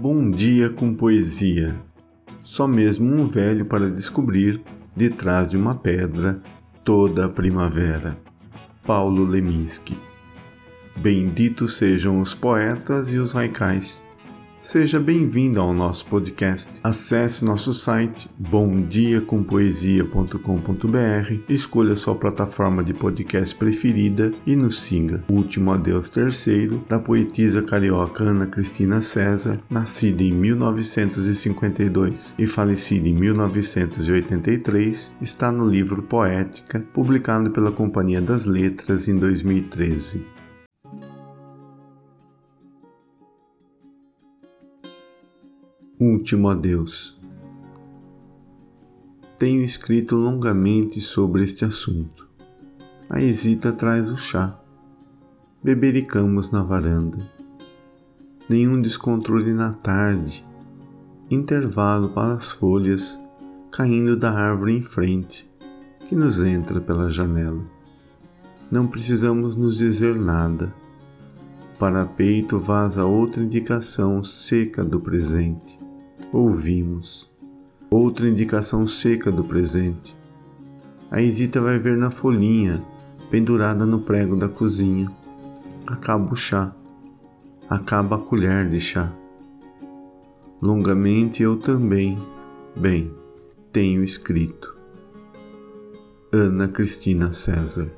Bom dia com poesia. Só mesmo um velho para descobrir, detrás de uma pedra, toda a primavera. Paulo Leminski. Benditos sejam os poetas e os raicais Seja bem-vindo ao nosso podcast. Acesse nosso site bomdiacompoesia.com.br, escolha sua plataforma de podcast preferida e nos siga. Último Adeus Terceiro, da poetisa carioca Ana Cristina César, nascida em 1952 e falecida em 1983, está no livro Poética, publicado pela Companhia das Letras em 2013. Último adeus. Tenho escrito longamente sobre este assunto. A Isita traz o chá. Bebericamos na varanda. Nenhum descontrole na tarde. Intervalo para as folhas caindo da árvore em frente, que nos entra pela janela. Não precisamos nos dizer nada. Para peito vaza outra indicação seca do presente ouvimos. Outra indicação seca do presente. A Isita vai ver na folhinha, pendurada no prego da cozinha. Acaba o chá. Acaba a colher de chá. Longamente eu também, bem, tenho escrito. Ana Cristina César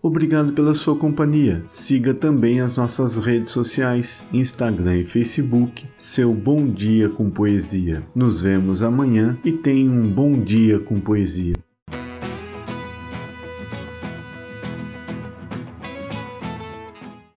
Obrigado pela sua companhia. Siga também as nossas redes sociais, Instagram e Facebook, seu Bom Dia com Poesia. Nos vemos amanhã e tenha um bom dia com poesia.